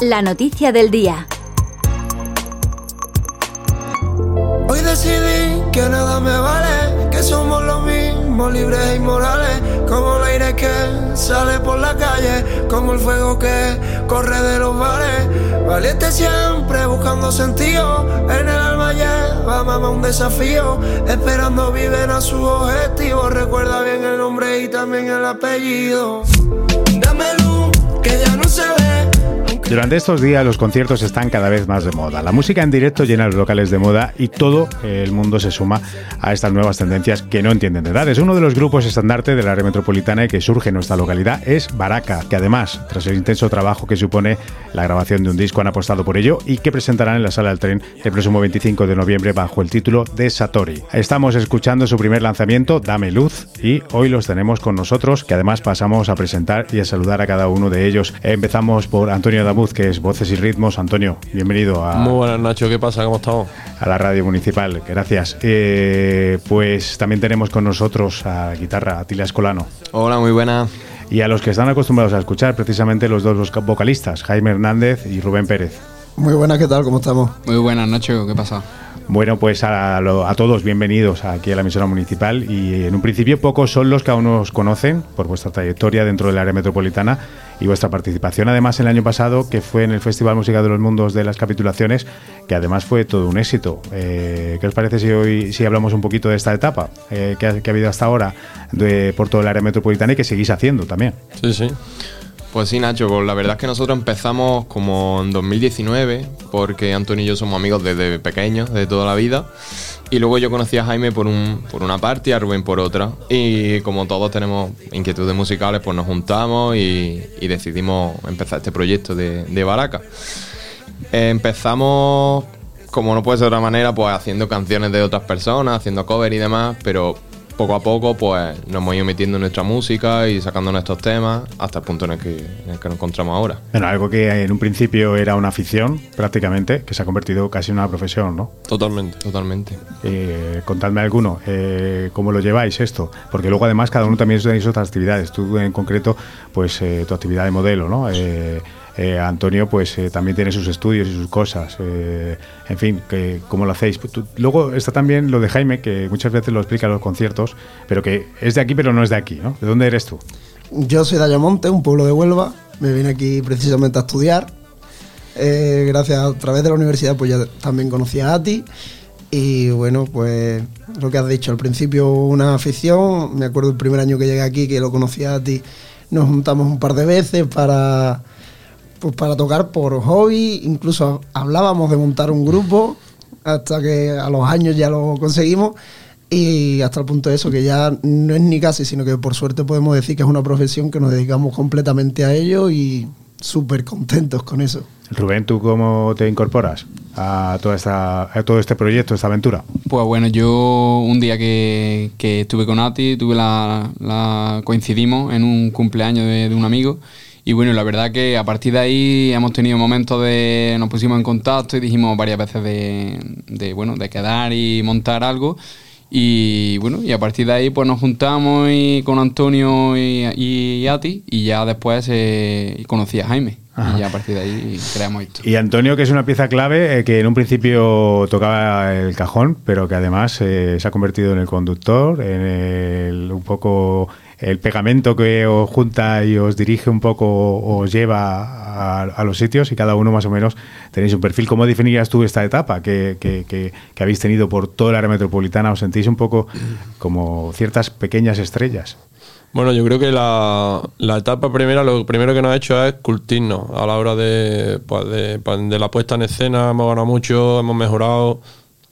la noticia del día. Hoy decidí que nada me vale, que somos los mismos, libres e inmorales, como el aire que sale por la calle, como el fuego que corre de los bares. Valiente siempre buscando sentido, en el alma lleva mamá un desafío, esperando viven a su objetivo. Recuerda bien el nombre y también el apellido. Dame luz, que ya no se ve. Durante estos días los conciertos están cada vez más de moda. La música en directo llena los locales de moda y todo el mundo se suma a estas nuevas tendencias que no entienden de edades. Uno de los grupos estandarte de la área metropolitana y que surge en nuestra localidad es Baraca, que además, tras el intenso trabajo que supone la grabación de un disco, han apostado por ello y que presentarán en la sala del tren el próximo 25 de noviembre bajo el título de Satori. Estamos escuchando su primer lanzamiento, Dame Luz, y hoy los tenemos con nosotros, que además pasamos a presentar y a saludar a cada uno de ellos. Empezamos por Antonio Damu que es Voces y Ritmos. Antonio, bienvenido a. Muy buenas, Nacho. ¿Qué pasa? ¿Cómo estamos? A la radio municipal. Gracias. Eh, pues también tenemos con nosotros a guitarra, a Tila Escolano. Hola, muy buenas. Y a los que están acostumbrados a escuchar, precisamente los dos vocalistas, Jaime Hernández y Rubén Pérez. Muy buenas, ¿qué tal? ¿Cómo estamos? Muy buenas, Nacho. ¿Qué pasa? Bueno, pues a, a, todos bienvenidos aquí a la emisora municipal y en un principio pocos son los que aún nos conocen por vuestra trayectoria dentro del área metropolitana y vuestra participación además el año pasado que fue en el Festival Música de los Mundos de las Capitulaciones que además fue todo un éxito. Eh, ¿Qué os parece si hoy si hablamos un poquito de esta etapa eh, que, ha, que, ha, habido hasta ahora de, por todo el área metropolitana y que seguís haciendo también? Sí, sí. Pues sí, Nacho, pues la verdad es que nosotros empezamos como en 2019, porque Antonio y yo somos amigos desde pequeños, de toda la vida. Y luego yo conocí a Jaime por, un, por una parte y a Rubén por otra. Y como todos tenemos inquietudes musicales, pues nos juntamos y, decidimos empezar este proyecto de, de Baraca. Eh, empezamos, como no puede ser de otra manera, pues haciendo canciones de otras personas, haciendo cover y demás, pero poco a poco pues nos hemos ido metiendo en nuestra música y sacando nuestros temas hasta el punto en el que, en el que nos encontramos ahora. Bueno, algo que en un principio era una afición prácticamente, que se ha convertido casi en una profesión, ¿no? Totalmente. Totalmente. Eh, contadme alguno, eh, ¿cómo lo lleváis esto? Porque luego además cada uno también tenéis otras actividades. Tú en concreto, pues eh, tu actividad de modelo, ¿no? Eh, Antonio pues eh, también tiene sus estudios y sus cosas. Eh, en fin, que, ¿cómo lo hacéis? Tú, luego está también lo de Jaime, que muchas veces lo explica en los conciertos, pero que es de aquí pero no es de aquí, ¿no? ¿De dónde eres tú? Yo soy de Ayamonte, un pueblo de Huelva. Me vine aquí precisamente a estudiar. Gracias a través de la universidad pues ya también conocí a Ati. Y bueno, pues lo que has dicho, al principio una afición. Me acuerdo el primer año que llegué aquí que lo conocí a Ati. Nos juntamos un par de veces para pues para tocar por hobby, incluso hablábamos de montar un grupo, hasta que a los años ya lo conseguimos, y hasta el punto de eso, que ya no es ni casi, sino que por suerte podemos decir que es una profesión que nos dedicamos completamente a ello y súper contentos con eso. Rubén, ¿tú cómo te incorporas a, toda esta, a todo este proyecto, esta aventura? Pues bueno, yo un día que, que estuve con Ati, tuve la, la, coincidimos en un cumpleaños de, de un amigo y bueno, la verdad que a partir de ahí hemos tenido momentos de. nos pusimos en contacto y dijimos varias veces de, de bueno, de quedar y montar algo. Y bueno, y a partir de ahí pues nos juntamos y, con Antonio y, y, Ati y ya después conocí a Jaime. Ajá. Y ya a partir de ahí creamos esto. Y Antonio, que es una pieza clave, eh, que en un principio tocaba el cajón, pero que además eh, se ha convertido en el conductor, en el, un poco el pegamento que os junta y os dirige un poco, os lleva a, a, los sitios y cada uno más o menos tenéis un perfil. ¿Cómo definirías tú esta etapa que, que, que, que habéis tenido por toda la área metropolitana? ¿Os sentís un poco como ciertas pequeñas estrellas? Bueno, yo creo que la, la, etapa primera, lo primero que nos ha hecho es cultirnos a la hora de, pues de, de, la puesta en escena. Hemos ganado mucho, hemos mejorado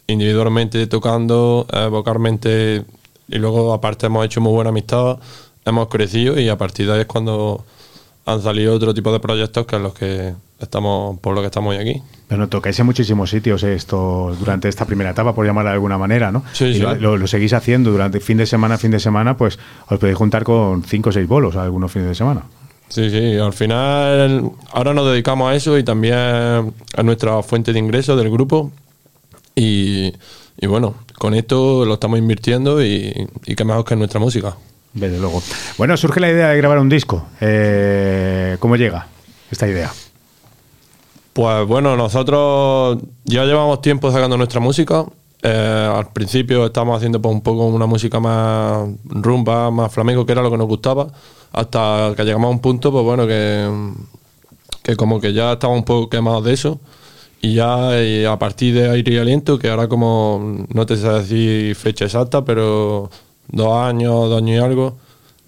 individualmente tocando, eh, vocalmente y luego aparte hemos hecho muy buena amistad, hemos crecido y a partir de ahí es cuando han salido otro tipo de proyectos que es los que estamos por lo que estamos hoy aquí. Bueno, tocáis en muchísimos sitios esto durante esta primera etapa, por llamarla de alguna manera, ¿no? Sí, y sí. Lo, lo, lo, seguís haciendo durante fin de semana, fin de semana, pues os podéis juntar con cinco o seis bolos algunos fines de semana. Sí, sí, al final ahora nos dedicamos a eso y también a nuestra fuente de ingresos del grupo y, y bueno, con esto lo estamos invirtiendo y, y qué mejor que en nuestra música. Desde luego. Bueno, surge la idea de grabar un disco. Eh, ¿Cómo llega esta idea? Pues bueno, nosotros ya llevamos tiempo sacando nuestra música. Eh, al principio estábamos haciendo pues, un poco una música más rumba, más flamenco, que era lo que nos gustaba, hasta que llegamos a un punto, pues bueno, que, que como que ya estaba un poco quemados de eso. Y ya a partir de aire y aliento, que ahora como no te sé decir fecha exacta, pero dos años, dos años y algo,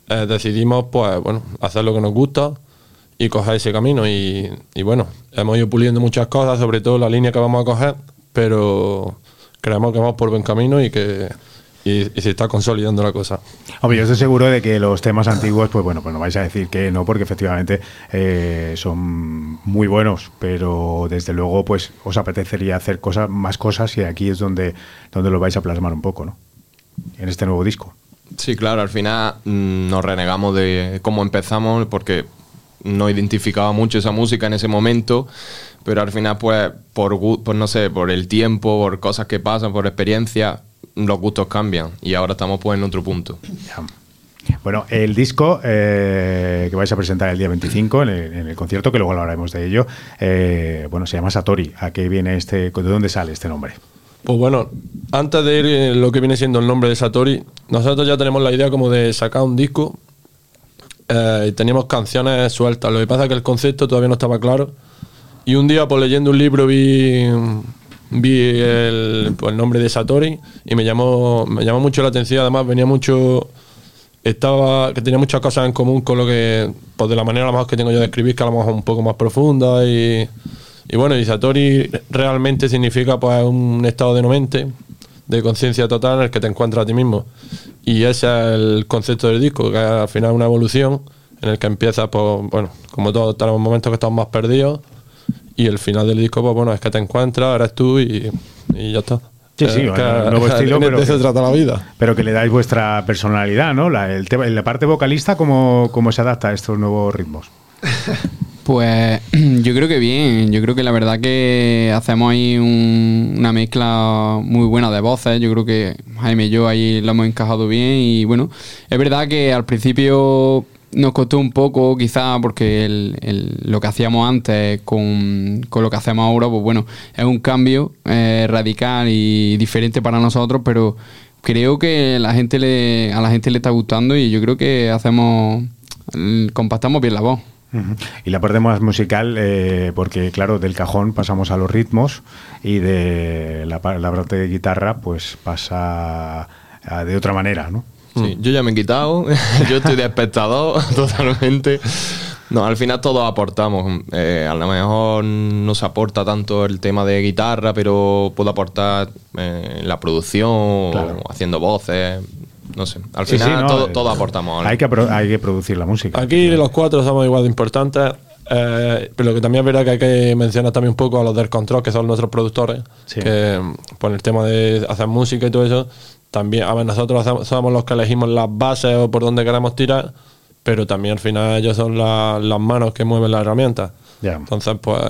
eh, decidimos pues bueno, hacer lo que nos gusta y coger ese camino. Y, y bueno, hemos ido puliendo muchas cosas, sobre todo la línea que vamos a coger, pero creemos que vamos por buen camino y que y, y se está consolidando la cosa. Hombre, yo estoy seguro de que los temas antiguos, pues bueno, pues no vais a decir que no, porque efectivamente eh, son muy buenos, pero desde luego, pues os apetecería hacer cosas, más cosas y aquí es donde, donde lo vais a plasmar un poco, ¿no? En este nuevo disco. Sí, claro, al final mm, nos renegamos de cómo empezamos porque no identificaba mucho esa música en ese momento, pero al final pues por, gu- pues no sé, por el tiempo, por cosas que pasan, por experiencia, los gustos cambian y ahora estamos pues en otro punto. Bueno, el disco eh, que vais a presentar el día 25 en el, en el concierto, que luego hablaremos de ello, eh, bueno, se llama Satori. ¿A qué viene este, de dónde sale este nombre? Pues bueno, antes de ir en lo que viene siendo el nombre de Satori, nosotros ya tenemos la idea como de sacar un disco eh, y teníamos canciones sueltas. Lo que pasa es que el concepto todavía no estaba claro. Y un día, pues leyendo un libro, vi, vi el, pues, el nombre de Satori y me llamó, me llamó mucho la atención. Además, venía mucho. Estaba, que tenía muchas cosas en común con lo que, pues de la manera a que tengo yo de escribir, que a lo mejor es un poco más profunda y, y bueno, y Satori realmente significa pues un estado de no mente, de conciencia total en el que te encuentras a ti mismo. Y ese es el concepto del disco, que es al final una evolución en el que empiezas, pues, bueno, como todos tenemos momentos que estamos más perdidos, y el final del disco, pues bueno, es que te encuentras, eres tú y, y ya está. Sí, sí, bueno, que- nuevo estilo, de pero que- se trata la vida. Pero que le dais vuestra personalidad, ¿no? La, el tema, la parte vocalista, ¿cómo, ¿cómo se adapta a estos nuevos ritmos? Pues yo creo que bien, yo creo que la verdad que hacemos ahí un- una mezcla muy buena de voces, yo creo que Jaime y yo ahí lo hemos encajado bien y bueno, es verdad que al principio nos costó un poco quizá porque el- lo que hacíamos antes con, con lo que hacemos ahora, pues bueno, es un cambio eh, radical y diferente para nosotros, pero creo que la gente le, a la gente le está gustando y yo creo que hacemos, compactamos bien la voz. Y la parte más musical, eh, porque claro, del cajón pasamos a los ritmos y de la, pa- la parte de guitarra, pues pasa a- de otra manera, ¿no? Sí, yo ya me he quitado, yo estoy de espectador totalmente. No, al final todos aportamos. Eh, a lo mejor no se aporta tanto el tema de guitarra, pero puedo aportar eh, la producción, Claro. haciendo voces, no sé. Al Sí, final sí, ¿no? todo- Eh, todos aportamos. algo. Hay que, hay que producir la música. Aquí los cuatro somos igual de importantes, eh, pero que también es verdad que hay que mencionar también un poco a los del control, que son nuestros productores, Sí. que por el tema de hacer música y todo eso, también, a ver, nosotros hacemos- somos los que elegimos las bases o por dónde queremos tirar, pero también al final ellos son la- las manos que mueven las herramientas. Ya. Entonces, pues,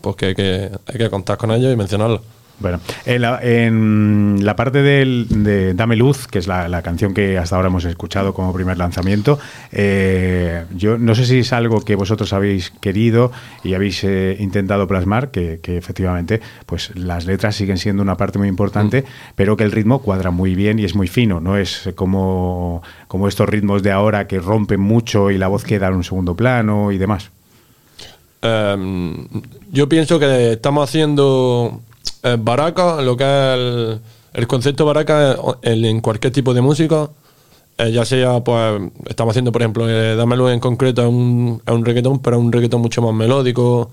pues que, hay que hay que contar con ellos y mencionarlos. Bueno, en la, en la parte del, de Dame Luz, que es la, la canción que hasta ahora hemos escuchado como primer lanzamiento, eh, yo no sé si es algo que vosotros habéis querido y habéis eh, intentado plasmar, que, que efectivamente pues las letras siguen siendo una parte muy importante, pero que el ritmo cuadra muy bien y es muy fino, no es como, como estos ritmos de ahora que rompen mucho y la voz queda en un segundo plano y demás. Eh, yo pienso que estamos haciendo eh, baraca, lo que es el, concepto baraca en, en cualquier tipo de música, eh, ya sea, pues, estamos haciendo, por ejemplo, eh, Dámelo en concreto es un, un reggaetón, pero un reggaetón mucho más melódico,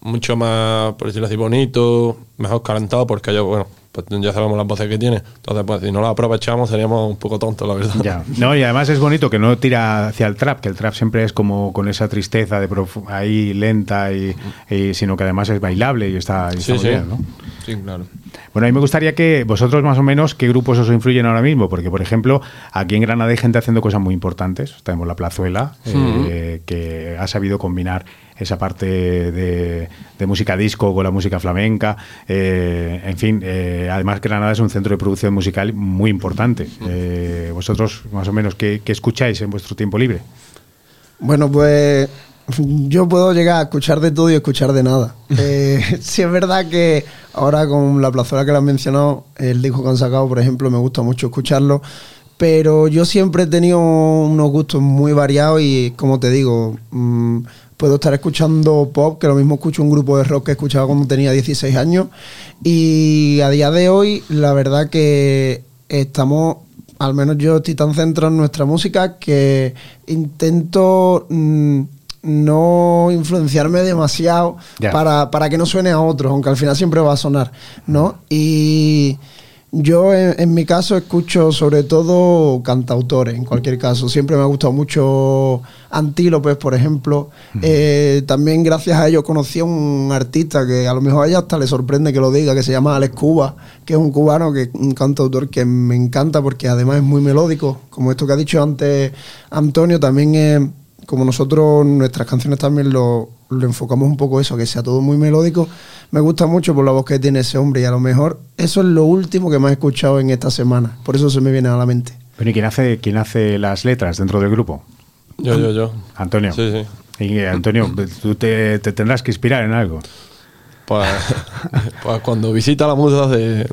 mucho más, por decirlo así, bonito, mejor calentado, porque yo, bueno, pues ya sabemos las voces que tiene. Entonces, pues, si no las aprovechamos, seríamos un poco tontos, la verdad. Ya. No, y además es bonito que no tira hacia el trap, que el trap siempre es como con esa tristeza de ahí lenta y, y- sino que además es bailable y está, y Sí, muy sí. bien, ¿no? Sí, claro. Bueno, a mí me gustaría que vosotros más o menos qué grupos os influyen ahora mismo, porque por ejemplo, aquí en Granada hay gente haciendo cosas muy importantes. Tenemos la Plazuela, eh, que ha sabido combinar esa parte de, de música disco con la música flamenca. Eh, en fin, eh, además Granada es un centro de producción musical muy importante. Eh, vosotros más o menos qué, qué escucháis en vuestro tiempo libre. Bueno, pues yo puedo llegar a escuchar de todo y escuchar de nada. Eh, sí es verdad que ahora con la plazuela que le han mencionado, el disco que han sacado, por ejemplo, me gusta mucho escucharlo, pero yo siempre he tenido unos gustos muy variados y, como te digo, mm, puedo estar escuchando pop, que lo mismo escucho un grupo de rock que escuchaba cuando tenía 16 años, y a día de hoy, la verdad que estamos al menos yo estoy tan centrado en nuestra música que intento mm, no influenciarme demasiado para, para que no suene a otros, aunque al final siempre va a sonar, ¿no? Y yo en, en mi caso escucho sobre todo cantautores, en cualquier caso. Siempre me ha gustado mucho Antílopes, por ejemplo. Eh, también gracias a ellos conocí a un artista que a lo mejor a ella hasta le sorprende que lo diga, que se llama Alex Cuba, que es un cubano, que un cantautor que me encanta porque además es muy melódico. Como esto que ha dicho antes Antonio, también es como nosotros nuestras canciones también lo, lo enfocamos un poco eso, que sea todo muy melódico, me gusta mucho por la voz que tiene ese hombre y a lo mejor eso es lo último que más he escuchado en esta semana, por eso se me viene a la mente. Bueno, ¿y quién hace, quién hace las letras dentro del grupo? Yo, yo, yo. Antonio. Sí, sí. Y eh, Antonio, tú te, te tendrás que inspirar en algo. Pues, pues cuando visita la musa se,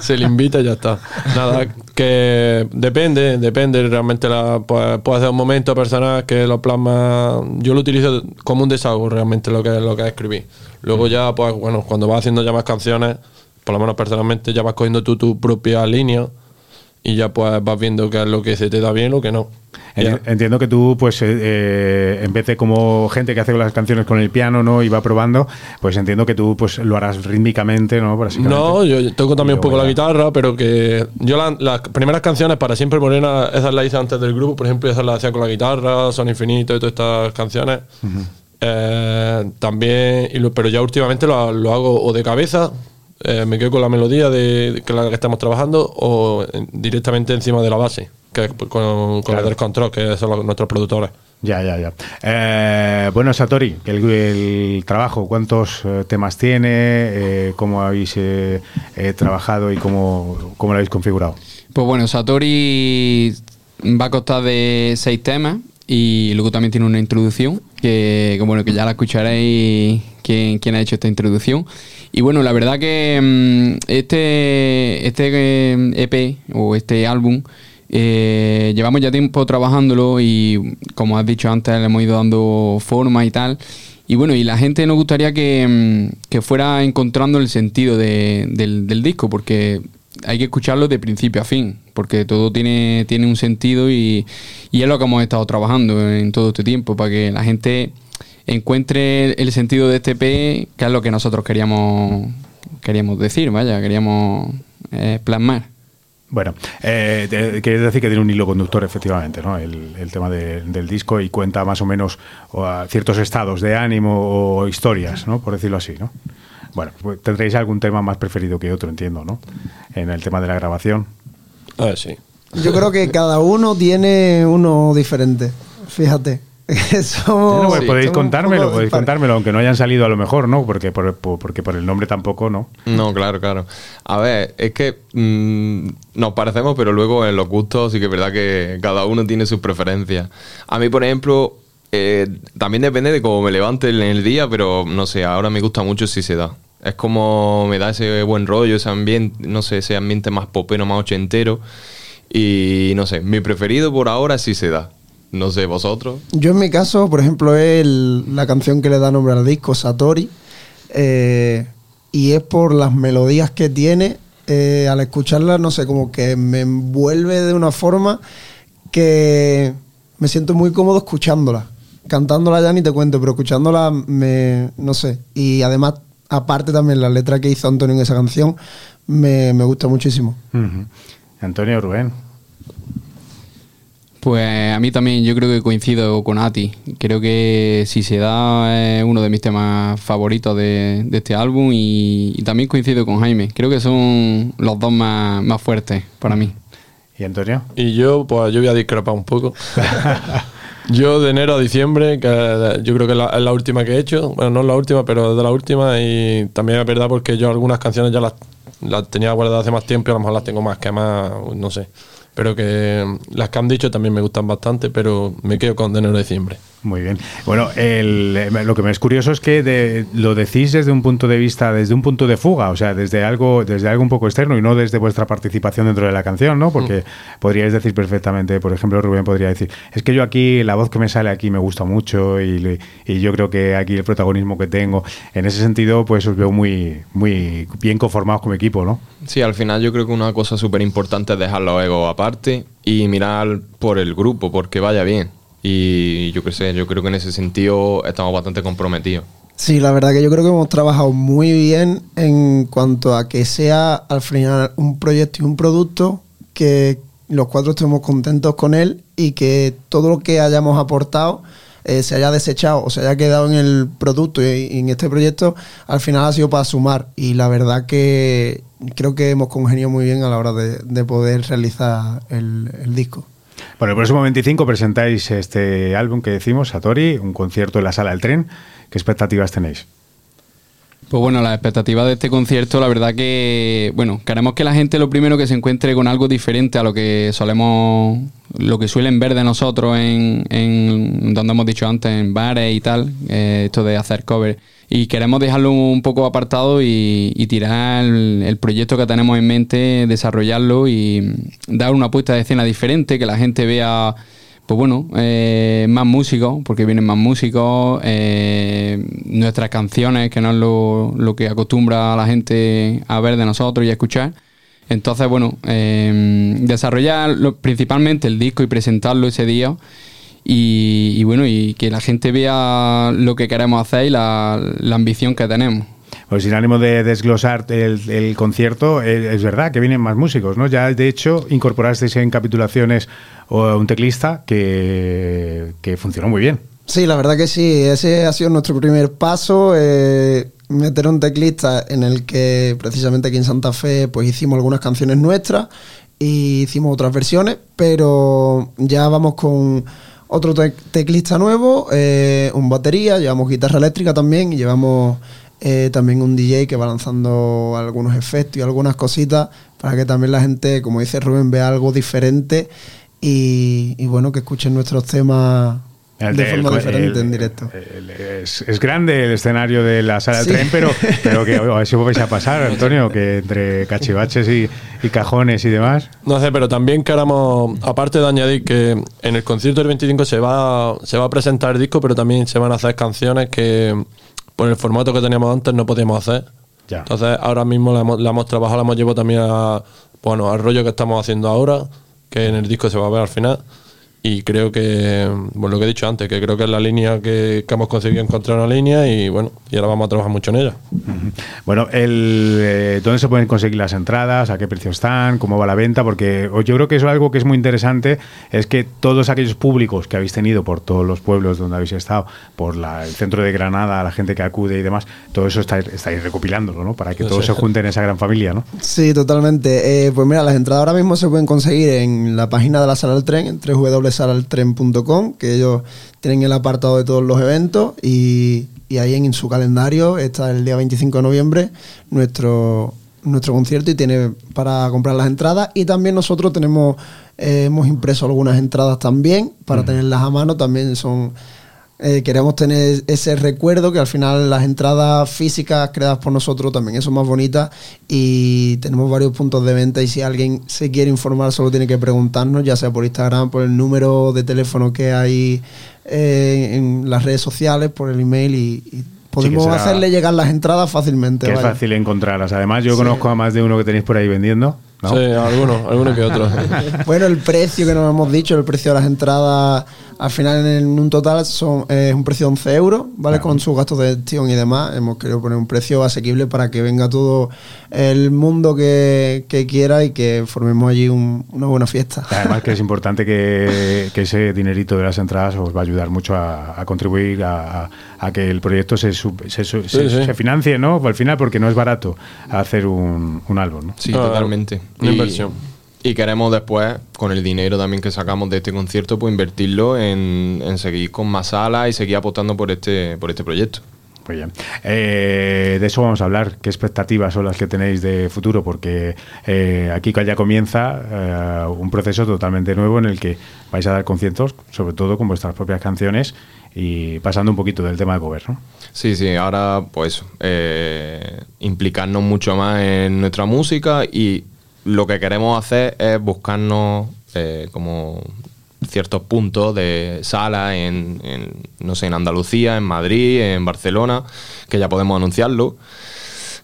se le invita y ya está. Nada, que depende, depende. Realmente la, pues, puede ser un momento personal que lo plasma. Yo lo utilizo como un desahogo realmente lo que, lo que escribí. Luego ya, pues bueno, cuando vas haciendo ya más canciones, por lo menos personalmente, ya vas cogiendo tú tu propia línea y ya pues vas viendo qué es lo que se te da bien lo que no. Ya. Entiendo que tú, pues, eh, eh, en vez de como gente que hace las canciones con el piano, ¿no? Y va probando, pues entiendo que tú, pues, lo harás rítmicamente, ¿no? No, yo toco también un poco la guitarra, pero que yo la- las primeras canciones para siempre morena, esas las hice antes del grupo, por ejemplo, esas las hacía con la guitarra, Son Infinito y todas estas canciones. Eh, también, pero ya últimamente lo, lo hago o de cabeza, eh, me quedo con la melodía de, de que la que estamos trabajando, o en- directamente encima de la base, que es con, con Claro. la del control, que son los- nuestros productores. Ya, ya, ya. Eh, bueno, Satori, el, el trabajo, ¿cuántos eh, temas tiene? Eh, ¿Cómo habéis eh, eh, trabajado y cómo, cómo lo habéis configurado? Pues bueno, Satori va a costar de seis temas y luego también tiene una introducción que, bueno que ya la escucharéis quién, quién ha hecho esta introducción. Y bueno, la verdad que mm, este, este eh, EP o este álbum eh, llevamos ya tiempo trabajándolo y como has dicho antes le hemos ido dando forma y tal. Y bueno, y la gente nos gustaría que, mm, que fuera encontrando el sentido de- del disco, porque hay que escucharlo de principio a fin, porque todo tiene, tiene un sentido y, es lo que hemos estado trabajando en todo este tiempo, para que la gente encuentre el sentido de este EP, que es lo que nosotros queríamos, queríamos decir, vaya, queríamos eh, plasmar. Bueno, eh, quieres decir que tiene un hilo conductor, efectivamente, ¿no? El, tema de- del disco y cuenta más o menos o, a ciertos estados de ánimo o historias, ¿no? Por decirlo así, ¿no? Bueno, pues tendréis algún tema más preferido que otro, entiendo, ¿no? En el tema de la grabación. A ver, sí. Yo creo que cada uno tiene uno diferente, fíjate. Somos- Bueno, pues sí, podéis somos contármelo, podéis contármelo, aunque no hayan salido a lo mejor, ¿no? Porque por, por- porque por el nombre tampoco, ¿no? No, claro, claro. A ver, es que mm, nos parecemos, pero luego en los gustos sí que es verdad que cada uno tiene sus preferencias. A mí, por ejemplo, eh, también depende de cómo me levante en el día, pero no sé, ahora me gusta mucho si se da. Es como me da ese buen rollo, ese ambiente, no sé, ese ambiente más popero, más ochentero. Y no sé, mi preferido por ahora sí se da. No sé, vosotros. Yo en mi caso, por ejemplo, es la canción que le da nombre al disco, Satori, eh, y es por las melodías que tiene. eh, al escucharla, no sé, como que me envuelve de una forma que me siento muy cómodo escuchándola. Cantándola ya ni te cuento, pero escuchándola me, no sé. Y además, aparte también la letra que hizo Antonio en esa canción, me, me gusta muchísimo. Antonio Rubén. Pues a mí también yo creo que coincido con Ati. Creo que si se da es uno de mis temas favoritos de, de este álbum y, y también coincido con Jaime. Creo que son los dos más, más fuertes para mí. ¿Y Antonio? Y yo, pues yo voy a discrepar un poco. yo de enero a diciembre, que yo creo que es la, la última que he hecho, bueno, no es la última, pero es de la última y también es verdad porque yo algunas canciones ya las, las tenía guardadas hace más tiempo y a lo mejor las tengo más que más, no sé. Pero que las que han dicho también me gustan bastante, pero me quedo con de enero a diciembre. Muy bien. Bueno, el, eh, lo que me es curioso es que de- lo decís desde un punto de vista, desde un punto de fuga, o sea, desde algo, desde algo un poco externo y no desde vuestra participación dentro de la canción, ¿no? Porque podríais decir perfectamente, por ejemplo, Rubén podría decir, es que yo aquí, la voz que me sale aquí me gusta mucho y, y yo creo que aquí el protagonismo que tengo, en ese sentido, pues os veo muy, muy bien conformados como equipo, ¿no? Sí, al final yo creo que una cosa súper importante es dejar los egos aparte y mirar por el grupo, porque vaya bien. Y yo qué sé, yo creo que en ese sentido estamos bastante comprometidos. Sí, la verdad que yo creo que hemos trabajado muy bien en cuanto a que sea al final un proyecto y un producto que los cuatro estemos contentos con él y que todo lo que hayamos aportado eh, se haya desechado o se haya quedado en el producto y, en este proyecto al final ha sido para sumar y la verdad que creo que hemos congeniado muy bien a la hora de, de poder realizar el disco. Bueno, el próximo 25 presentáis este álbum que decimos, Satori, un concierto en la sala del tren. ¿Qué expectativas tenéis? Pues bueno, las expectativas de este concierto, la verdad que, bueno, queremos que la gente lo primero que se encuentre con algo diferente a lo que solemos, lo que suelen ver de nosotros en, en donde hemos dicho antes, en bares y tal, eh, esto de hacer cover. Y queremos dejarlo un poco apartado y, tirar el, proyecto que tenemos en mente, desarrollarlo y dar una puesta de escena diferente, que la gente vea pues bueno, eh, más músicos, porque vienen más músicos, eh, nuestras canciones, que no es lo, lo que acostumbra a la gente a ver de nosotros y a escuchar. Entonces, bueno, eh, desarrollar principalmente el disco y presentarlo ese día. Y, y bueno, y que la gente vea lo que queremos hacer y la, la ambición que tenemos. Pues sin ánimo de desglosar el, el concierto, eh, es verdad que vienen más músicos, ¿no? Ya de hecho incorporasteis en capitulaciones o un teclista que, que funcionó muy bien. Sí, la verdad que sí. Ese ha sido nuestro primer paso. eh, meter un teclista en el que precisamente aquí en Santa Fe pues hicimos algunas canciones nuestras y hicimos otras versiones, pero ya vamos con otro tec- teclista nuevo, eh, un batería, llevamos guitarra eléctrica también y llevamos eh, también un DJ que va lanzando algunos efectos y algunas cositas para que también la gente, como dice Rubén, vea algo diferente y bueno, que escuchen nuestros temas El- de forma el- diferente en directo. el- es, es grande el escenario de la sala Sí. del tren, pero, pero que a ver si vais a pasar, Antonio, que entre cachivaches y, y cajones y demás. No sé, pero también queramos, aparte de añadir que en el concierto del 25 se va, se va a presentar el disco, pero también se van a hacer canciones que por el formato que teníamos antes no podíamos hacer. Ya. Entonces ahora mismo la hemos, la hemos trabajado, la hemos llevado también a, bueno, al rollo que estamos haciendo ahora, que en el disco se va a ver al final. Y creo que, bueno, lo que he dicho antes, que creo que es la línea que, que hemos conseguido encontrar una línea y bueno, y ahora vamos a trabajar mucho en ella. Bueno, el, eh, ¿dónde se pueden conseguir las entradas? ¿A qué precio están? ¿Cómo va la venta? Porque o- yo creo que eso es algo que es muy interesante, es que todos aquellos públicos que habéis tenido por todos los pueblos donde habéis estado, por la- el centro de Granada, la gente que acude y demás, todo eso estáis, estáis recopilándolo, ¿no? Para que Sí, todos sí. se junten en esa gran familia, ¿no? Sí, totalmente. Eh, pues mira, las entradas ahora mismo se pueden conseguir en la página de la Sala del Tren, en www.salaltren.com, que ellos tienen el apartado de todos los eventos y, y ahí en su calendario está el día 25 de noviembre nuestro, nuestro concierto y tiene para comprar las entradas. Y también nosotros tenemos, eh, hemos impreso algunas entradas también para tenerlas a mano, también son... Eh, queremos tener ese recuerdo que al final las entradas físicas creadas por nosotros también son más bonitas y tenemos varios puntos de venta y si alguien se quiere informar solo tiene que preguntarnos ya sea por Instagram, por el número de teléfono que hay eh, en las redes sociales, por el email y, y podemos será- hacerle llegar las entradas fácilmente. Es vaya. fácil encontrarlas. Además, yo Sí. conozco a más de uno que tenéis por ahí vendiendo. ¿no? Sí, algunos, algunos que otros. Bueno, el precio que nos hemos dicho, el precio de las entradas, al final en un total son eh, es un precio de 11 euros, ¿vale? Con sus gastos de gestión y demás. Hemos querido poner un precio asequible para que venga todo el mundo que, que quiera y que formemos allí un- una buena fiesta. Además que es importante que, que ese dinerito de las entradas os va a ayudar mucho a, a contribuir a, a- a que el proyecto se, sub- se, su- se- Sí, sí. se financie, ¿no? Al final, porque no es barato hacer un, un álbum, ¿no? Sí, Ah, totalmente. una Y- inversión. Y queremos después, con el dinero también que sacamos de este concierto, pues invertirlo en, en seguir con más salas y seguir apostando por este, por este proyecto. Muy bien. Eh, de eso vamos a hablar. ¿Qué expectativas son las que tenéis de futuro? Porque eh, aquí ya comienza eh, un proceso totalmente nuevo en el que vais a dar conciertos, sobre todo con vuestras propias canciones y pasando un poquito del tema de cover, ¿no? Sí, sí, ahora pues eh, implicarnos mucho más en nuestra música y lo que queremos hacer es buscarnos eh, como ciertos puntos de sala en, en, no sé, en Andalucía, en Madrid, en Barcelona, que ya podemos anunciarlo.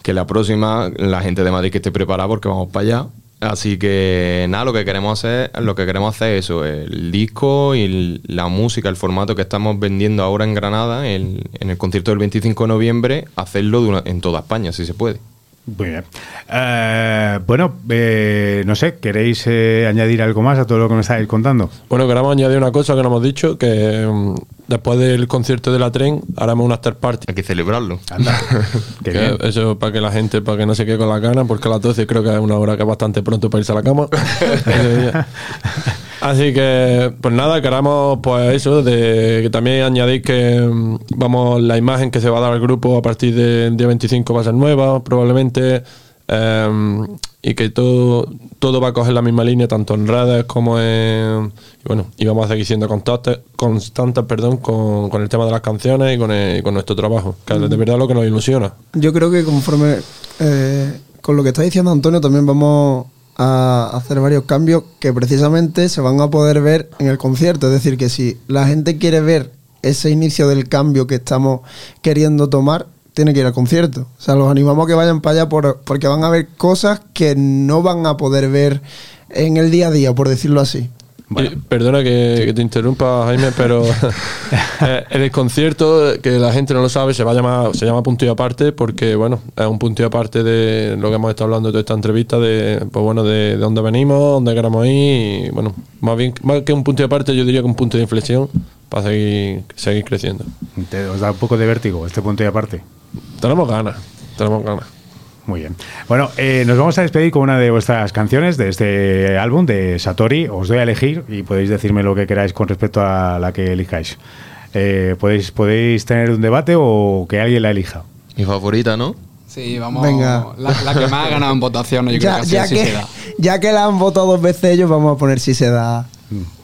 Que la próxima, la gente de Madrid que esté preparada porque vamos para allá. Así que nada, lo que queremos hacer, lo que queremos hacer es eso, el disco y la música, el formato que estamos vendiendo ahora en Granada, el- en el concierto del 25 de noviembre, hacerlo en toda España, si se puede. Muy bien. Eh, bueno, eh, no sé, ¿queréis eh, añadir algo más a todo lo que me estáis contando? Bueno, queremos añadir una cosa que no hemos dicho, que mm, después del concierto de la tren haremos una after party. Hay que celebrarlo. Anda, qué Que bien. eso para que la gente, para que no se quede con las ganas, porque a las 12 creo que es una hora que es bastante pronto para irse a la cama. Así que, pues nada, queramos pues eso, de que también añadís que mm, vamos, la imagen que se va a dar al grupo a partir del día 25 va a ser nueva, probablemente, em, y que todo, todo va a coger la misma línea, tanto en redes como en... Y bueno, y vamos a seguir siendo constantes, constantes perdón, con, con el tema de las canciones y con, el- con nuestro trabajo, que es de verdad lo que nos ilusiona. Yo creo que conforme eh, con lo que está diciendo Antonio también vamos a hacer varios cambios que precisamente se van a poder ver en el concierto. Es decir, que si la gente quiere ver ese inicio del cambio que estamos queriendo tomar, tiene que ir al concierto. O sea, los animamos a que vayan para allá por- porque van a ver cosas que no van a poder ver en el día a día, por decirlo así. Y perdona que, que te interrumpa, Jaime, pero eh, el desconcierto, que la gente no lo sabe, se va a llamar, se llama punto y aparte, porque bueno, es un punto y aparte de lo que hemos estado hablando de toda esta entrevista, de pues bueno, de, de dónde venimos, dónde queremos ir, y bueno, más bien, más que un punto y aparte, yo diría que un punto de inflexión para seguir, seguir creciendo. Te- ¿Os da un poco de vértigo este punto y aparte? Tenemos ganas, tenemos ganas. Muy bien. Bueno, eh, nos vamos a despedir con una de vuestras canciones de este álbum de Satori. Os doy a elegir y podéis decirme lo que queráis con respecto a la que elijáis. Eh, podéis, podéis tener un debate o que alguien la elija. Mi favorita, ¿no? Sí, vamos. Venga. La, la que más ha ganado en votaciones, yo Ya, creo que ya que, se da. ya que la han votado dos veces ellos, vamos a poner si se da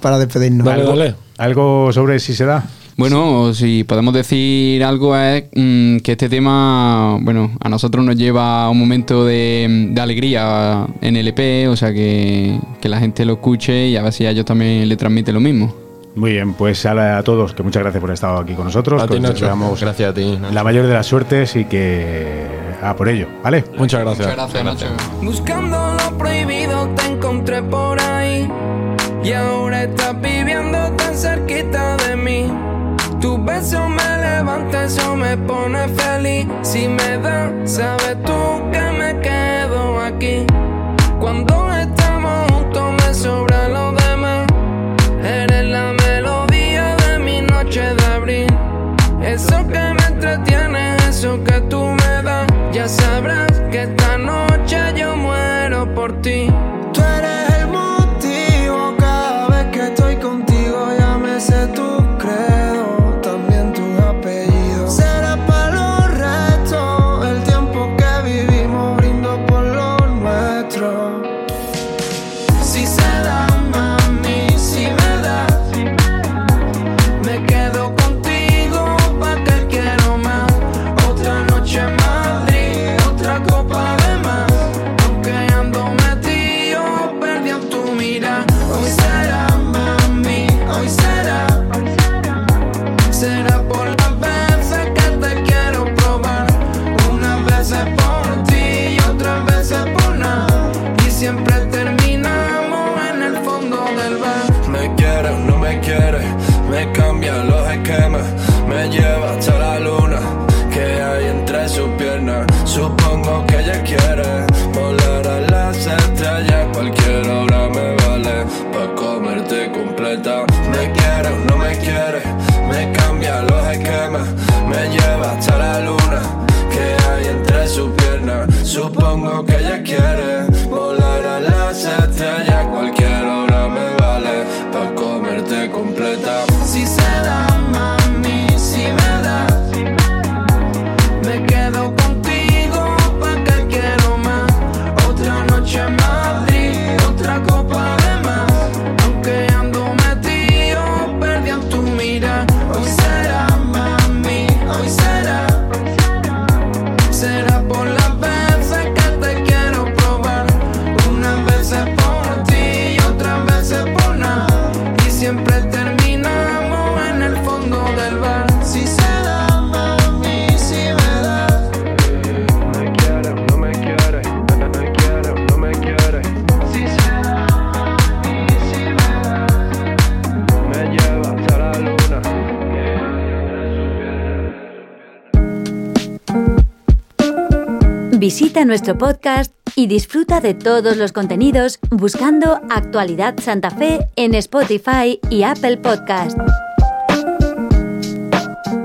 para despedirnos. Dale, dale. ¿Algo sobre si se da? Bueno, si podemos decir algo es mm, que este tema, bueno, a nosotros nos lleva a un momento de, de alegría en el EP, o sea que, que la gente lo escuche y a ver si a ellos también le transmite lo mismo. Muy bien, pues a, a todos, que muchas gracias por estar aquí con nosotros. A ti, Nacho. Gracias a ti. Nacho. la mayor de las suertes y que a por ello, ¿vale? Muchas gracias. Muchas gracias, Nacho. Buscando lo prohibido te encontré por ahí Y ahora estás viviendo tan cerquita de mí Tu beso me levanta, eso me pone feliz. Si me da, sabes tú que me quedo aquí. Cuando estamos juntos me sobra lo demás. Eres la melodía de mi noche de abril. Eso que me entretiene, eso que tú me das. Ya sabrás que esta noche yo muero por ti. Tú nuestro podcast y disfruta de todos los contenidos buscando Actualidad Santa Fe en Spotify y Apple Podcast.